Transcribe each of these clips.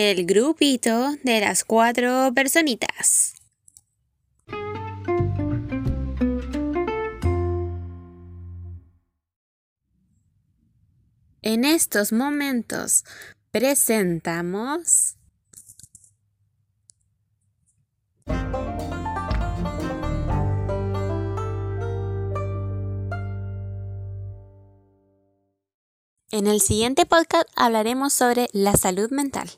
el grupito de las cuatro personitas. En estos momentos presentamos En el siguiente podcast hablaremos sobre la salud mental.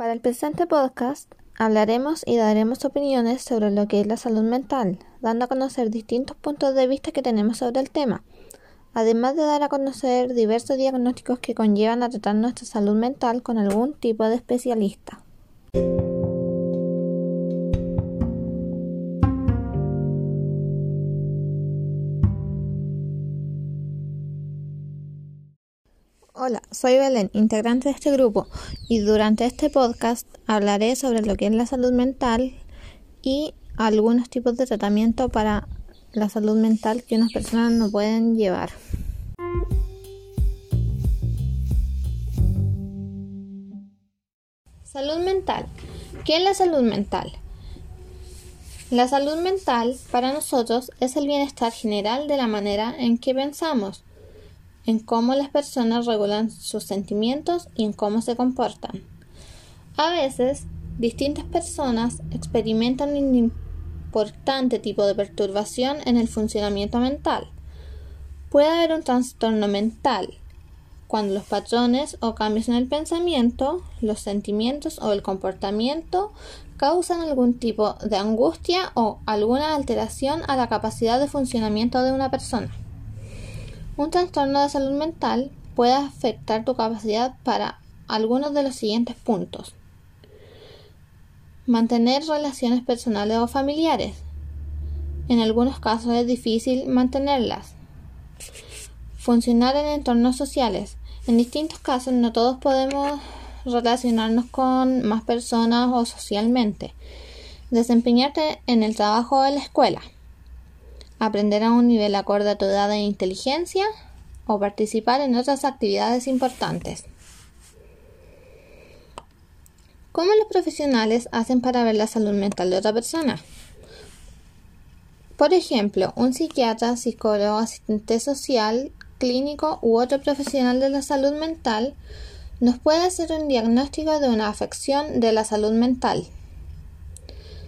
Para el presente podcast hablaremos y daremos opiniones sobre lo que es la salud mental, dando a conocer distintos puntos de vista que tenemos sobre el tema, además de dar a conocer diversos diagnósticos que conllevan a tratar nuestra salud mental con algún tipo de especialista. Hola, soy Belén, integrante de este grupo, y durante este podcast hablaré sobre lo que es la salud mental y algunos tipos de tratamiento para la salud mental que unas personas no pueden llevar. Salud mental. ¿Qué es la salud mental? La salud mental para nosotros es el bienestar general de la manera en que pensamos en cómo las personas regulan sus sentimientos y en cómo se comportan. A veces, distintas personas experimentan un importante tipo de perturbación en el funcionamiento mental. Puede haber un trastorno mental cuando los patrones o cambios en el pensamiento, los sentimientos o el comportamiento causan algún tipo de angustia o alguna alteración a la capacidad de funcionamiento de una persona. Un trastorno de salud mental puede afectar tu capacidad para algunos de los siguientes puntos. Mantener relaciones personales o familiares. En algunos casos es difícil mantenerlas. Funcionar en entornos sociales. En distintos casos no todos podemos relacionarnos con más personas o socialmente. Desempeñarte en el trabajo o en la escuela aprender a un nivel acorde a tu edad e inteligencia o participar en otras actividades importantes. ¿Cómo los profesionales hacen para ver la salud mental de otra persona? Por ejemplo, un psiquiatra, psicólogo, asistente social, clínico u otro profesional de la salud mental nos puede hacer un diagnóstico de una afección de la salud mental.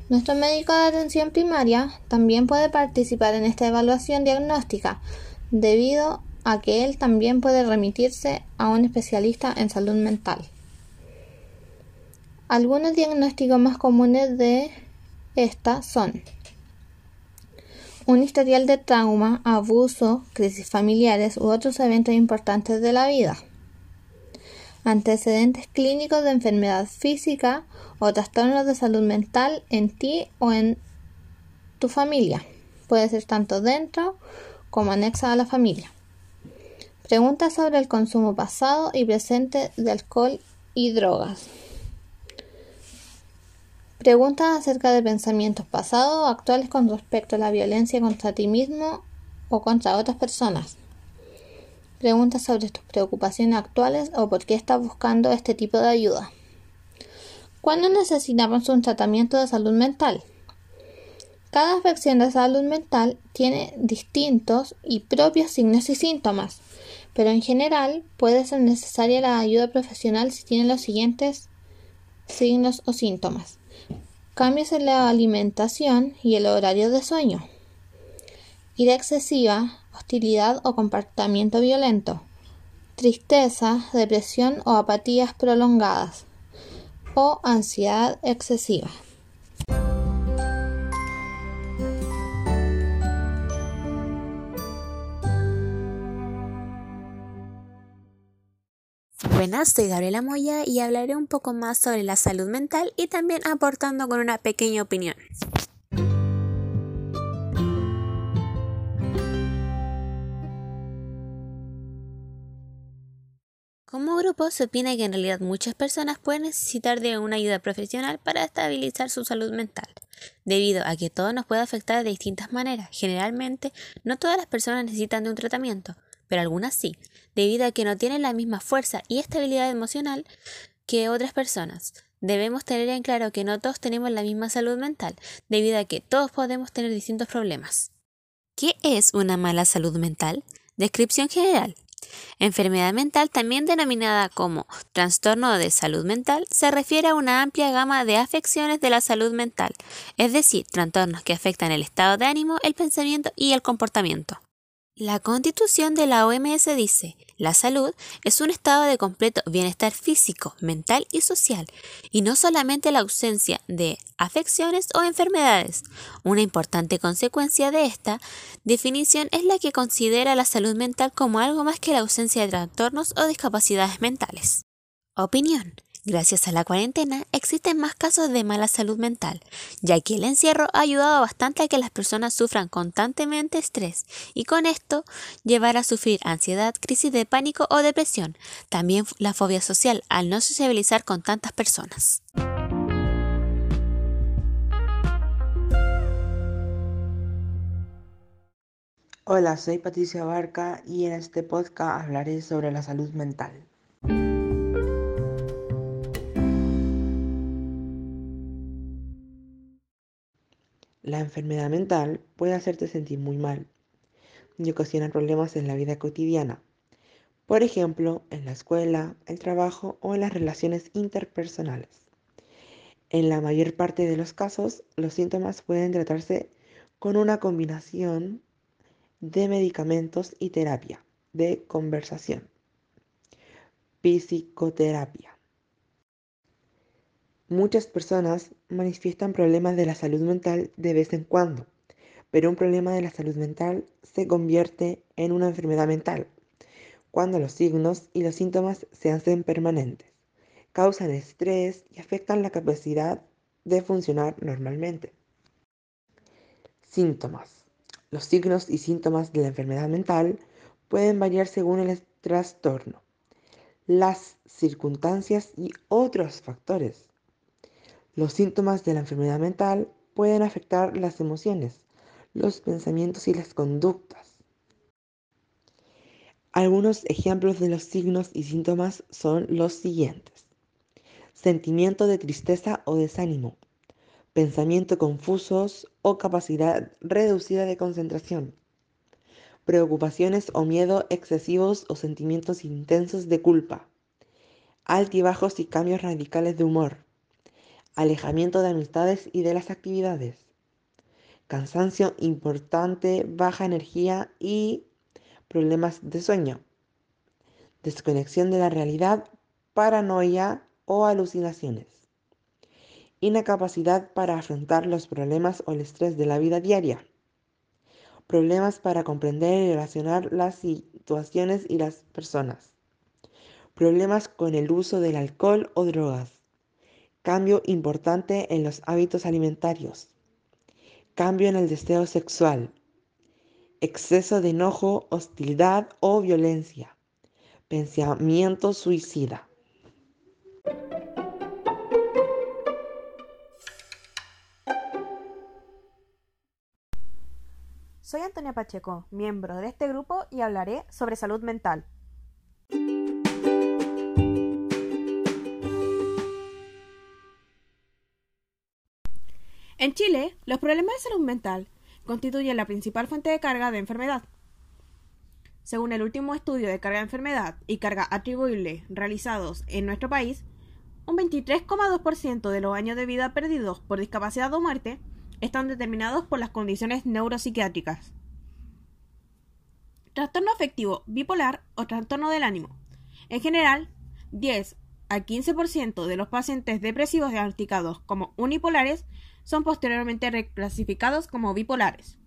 Nuestro médico de atención primaria también puede participar en esta evaluación diagnóstica, debido a que él también puede remitirse a un especialista en salud mental. Algunos diagnósticos más comunes de esta son un historial de trauma, abuso, crisis familiares u otros eventos importantes de la vida antecedentes clínicos de enfermedad física o trastornos de salud mental en ti o en tu familia. Puede ser tanto dentro como anexa a la familia. Preguntas sobre el consumo pasado y presente de alcohol y drogas. Preguntas acerca de pensamientos pasados o actuales con respecto a la violencia contra ti mismo o contra otras personas. Preguntas sobre tus preocupaciones actuales o por qué estás buscando este tipo de ayuda. ¿Cuándo necesitamos un tratamiento de salud mental? Cada afección de salud mental tiene distintos y propios signos y síntomas, pero en general puede ser necesaria la ayuda profesional si tiene los siguientes signos o síntomas. Cambios en la alimentación y el horario de sueño. Ira excesiva, hostilidad o comportamiento violento, tristeza, depresión o apatías prolongadas o ansiedad excesiva. Buenas, soy Gabriela Moya y hablaré un poco más sobre la salud mental y también aportando con una pequeña opinión. Se opina que en realidad muchas personas pueden necesitar de una ayuda profesional para estabilizar su salud mental, debido a que todo nos puede afectar de distintas maneras. Generalmente, no todas las personas necesitan de un tratamiento, pero algunas sí, debido a que no tienen la misma fuerza y estabilidad emocional que otras personas. Debemos tener en claro que no todos tenemos la misma salud mental, debido a que todos podemos tener distintos problemas. ¿Qué es una mala salud mental? Descripción general. Enfermedad mental, también denominada como trastorno de salud mental, se refiere a una amplia gama de afecciones de la salud mental, es decir, trastornos que afectan el estado de ánimo, el pensamiento y el comportamiento. La constitución de la OMS dice, la salud es un estado de completo bienestar físico, mental y social, y no solamente la ausencia de afecciones o enfermedades. Una importante consecuencia de esta definición es la que considera la salud mental como algo más que la ausencia de trastornos o discapacidades mentales. Opinión. Gracias a la cuarentena existen más casos de mala salud mental, ya que el encierro ha ayudado bastante a que las personas sufran constantemente estrés y con esto llevar a sufrir ansiedad, crisis de pánico o depresión, también la fobia social al no sociabilizar con tantas personas. Hola, soy Patricia Barca y en este podcast hablaré sobre la salud mental. La enfermedad mental puede hacerte sentir muy mal y ocasionar problemas en la vida cotidiana. Por ejemplo, en la escuela, el trabajo o en las relaciones interpersonales. En la mayor parte de los casos, los síntomas pueden tratarse con una combinación de medicamentos y terapia de conversación. Psicoterapia. Muchas personas manifiestan problemas de la salud mental de vez en cuando, pero un problema de la salud mental se convierte en una enfermedad mental cuando los signos y los síntomas se hacen permanentes, causan estrés y afectan la capacidad de funcionar normalmente. Síntomas. Los signos y síntomas de la enfermedad mental pueden variar según el trastorno, las circunstancias y otros factores los síntomas de la enfermedad mental pueden afectar las emociones, los pensamientos y las conductas. Algunos ejemplos de los signos y síntomas son los siguientes. Sentimiento de tristeza o desánimo, pensamiento confusos o capacidad reducida de concentración, preocupaciones o miedo excesivos o sentimientos intensos de culpa, altibajos y cambios radicales de humor, alejamiento de amistades y de las actividades, cansancio importante, baja energía y problemas de sueño, desconexión de la realidad, paranoia o alucinaciones, incapacidad para afrontar los problemas o el estrés de la vida diaria, problemas para comprender y relacionar las situaciones y las personas, problemas con el uso del alcohol o drogas, Cambio importante en los hábitos alimentarios. Cambio en el deseo sexual. Exceso de enojo, hostilidad o violencia. Pensamiento suicida. Soy Antonia Pacheco, miembro de este grupo y hablaré sobre salud mental. En Chile, los problemas de salud mental constituyen la principal fuente de carga de enfermedad. Según el último estudio de carga de enfermedad y carga atribuible realizados en nuestro país, un 23,2% de los años de vida perdidos por discapacidad o muerte están determinados por las condiciones neuropsiquiátricas. Trastorno afectivo bipolar o trastorno del ánimo. En general, 10 al 15% de los pacientes depresivos diagnosticados como unipolares son posteriormente reclasificados como bipolares.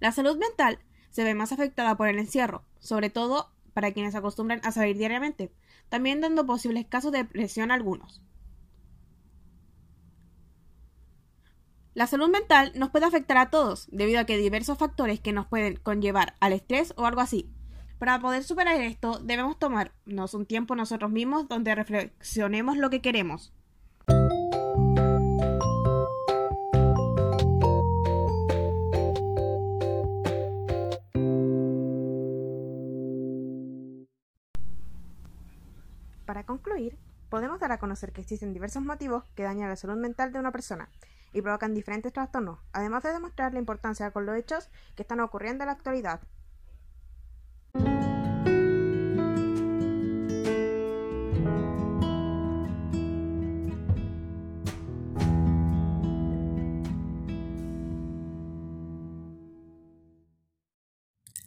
La salud mental se ve más afectada por el encierro, sobre todo para quienes acostumbran a salir diariamente, también dando posibles casos de depresión a algunos. La salud mental nos puede afectar a todos, debido a que diversos factores que nos pueden conllevar al estrés o algo así. Para poder superar esto, debemos tomarnos un tiempo nosotros mismos donde reflexionemos lo que queremos. Podemos dar a conocer que existen diversos motivos que dañan la salud mental de una persona y provocan diferentes trastornos, además de demostrar la importancia con los hechos que están ocurriendo en la actualidad.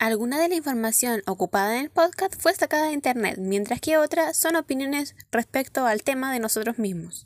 Alguna de la información ocupada en el podcast fue sacada de internet, mientras que otra son opiniones respecto al tema de nosotros mismos.